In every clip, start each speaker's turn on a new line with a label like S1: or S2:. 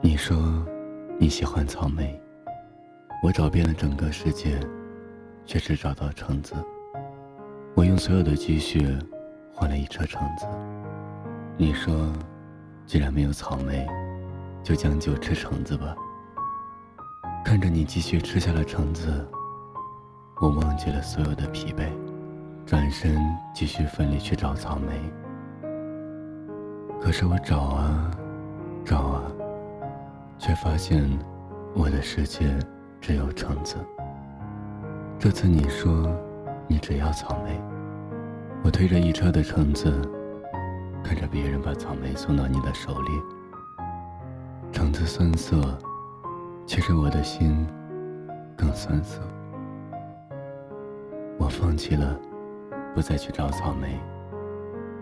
S1: 你说你喜欢草莓，我找遍了整个世界，却只找到橙子。我用所有的积蓄换了一车橙子。你说，既然没有草莓，就将就吃橙子吧。看着你继续吃下了橙子，我忘记了所有的疲惫，转身继续奋力去找草莓。可是我找啊，找啊。却发现，我的世界只有橙子。这次你说你只要草莓，我推着一车的橙子，看着别人把草莓送到你的手里。橙子酸涩，其实我的心更酸涩。我放弃了，不再去找草莓，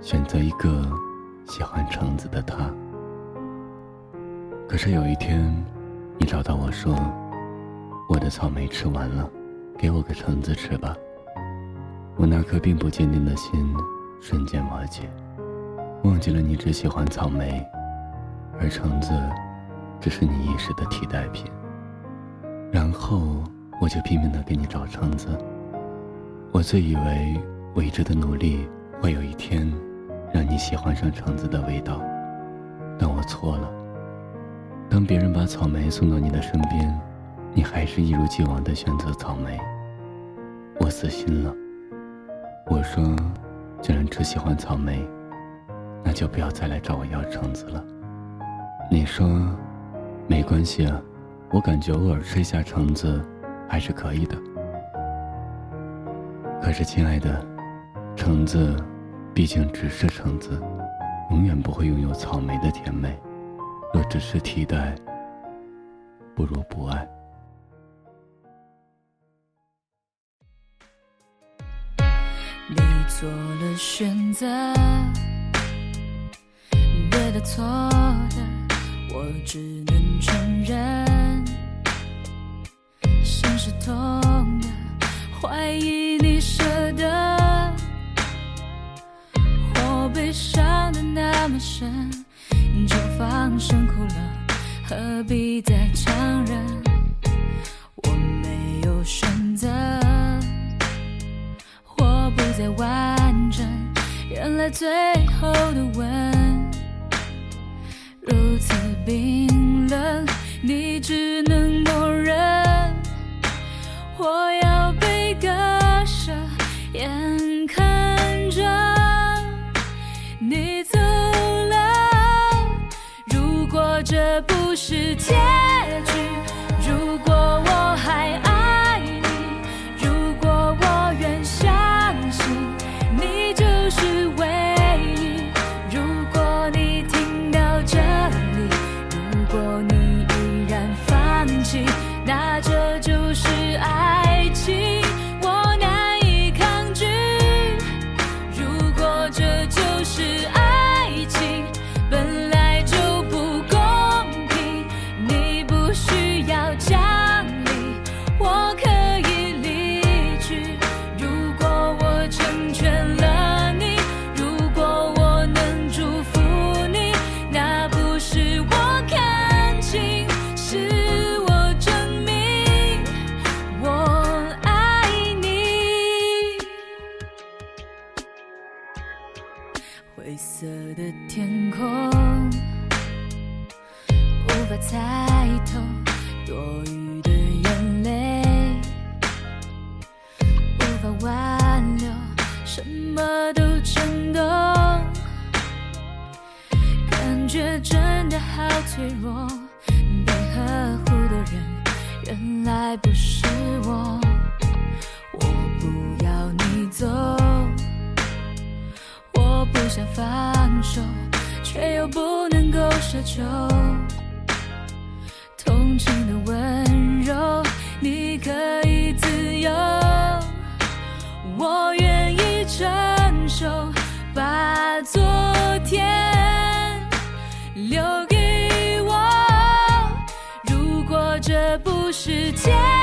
S1: 选择一个喜欢橙子的他。可是有一天，你找到我说：“我的草莓吃完了，给我个橙子吃吧。”我那颗并不坚定的心瞬间瓦解，忘记了你只喜欢草莓，而橙子只是你一时的替代品。然后我就拼命的给你找橙子。我自以为我一直的努力会有一天让你喜欢上橙子的味道，但我错了。当别人把草莓送到你的身边，你还是一如既往的选择草莓。我死心了。我说，既然只喜欢草莓，那就不要再来找我要橙子了。你说，没关系啊，我感觉偶尔吃一下橙子，还是可以的。可是，亲爱的，橙子，毕竟只是橙子，永远不会拥有草莓的甜美。若只是替代，不如不爱。
S2: 你做了选择，对的错的，我只能承认。心是痛的，怀疑的那么深。就放声哭了，何必再强忍？我没有选择，我不再完整，原来最后的吻如此冰冷，你只能默认。我世界。灰色的天空，无法猜透多余的眼泪，无法挽留，什么都震动，感觉真的好脆弱，被呵护的人原来不是又不能够奢求。同情的温柔，你可以自由，我愿意承受。把昨天留给我，如果这不是结。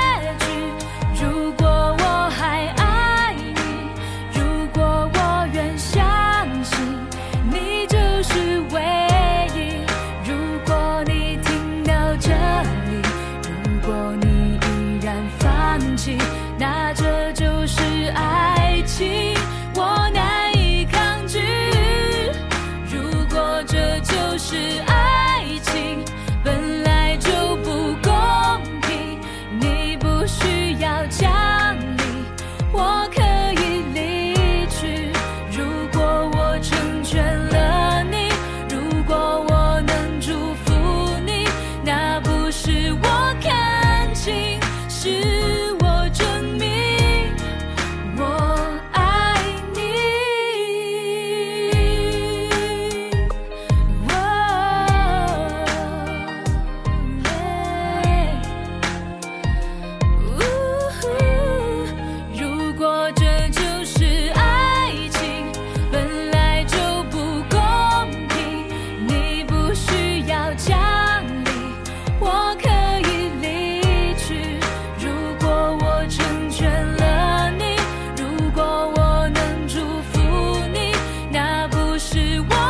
S2: 是我